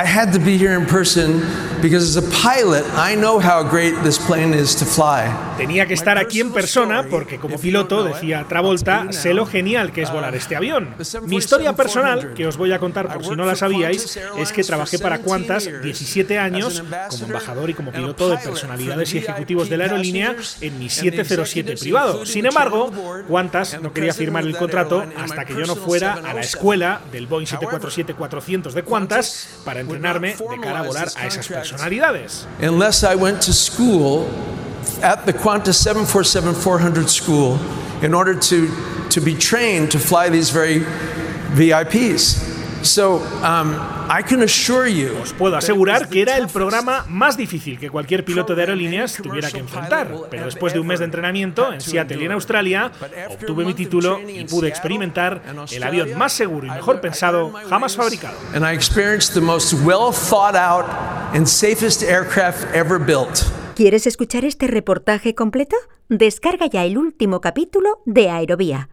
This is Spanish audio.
I had to be here in person because as a pilot, I know how great this plane is to fly. Tenía que estar aquí en persona porque como piloto, decía Travolta, sé lo genial que es volar este avión. Mi historia personal, que os voy a contar por si no la sabíais, es que trabajé para Qantas 17 años como embajador y como piloto de personalidades y ejecutivos de la aerolínea en mi 707 privado. Sin embargo, Qantas no quería firmar el contrato hasta que yo no fuera a la escuela del Boeing 747-400 de Qantas para entrenarme de cara a volar a esas personalidades. Unless I went to school at the Qantas 747-400 school in order to, to be trained to fly these very VIPs. So, um, I can assure you Os puedo asegurar que era el programa más difícil que cualquier piloto de aerolíneas tuviera que enfrentar, pero después de un mes de entrenamiento en Seattle y en Australia, obtuve mi título y pude experimentar el avión más seguro y mejor pensado jamás fabricado. and I experienced the most well thought out and safest aircraft ever built. ¿Quieres escuchar este reportaje completo? Descarga ya el último capítulo de Aerovía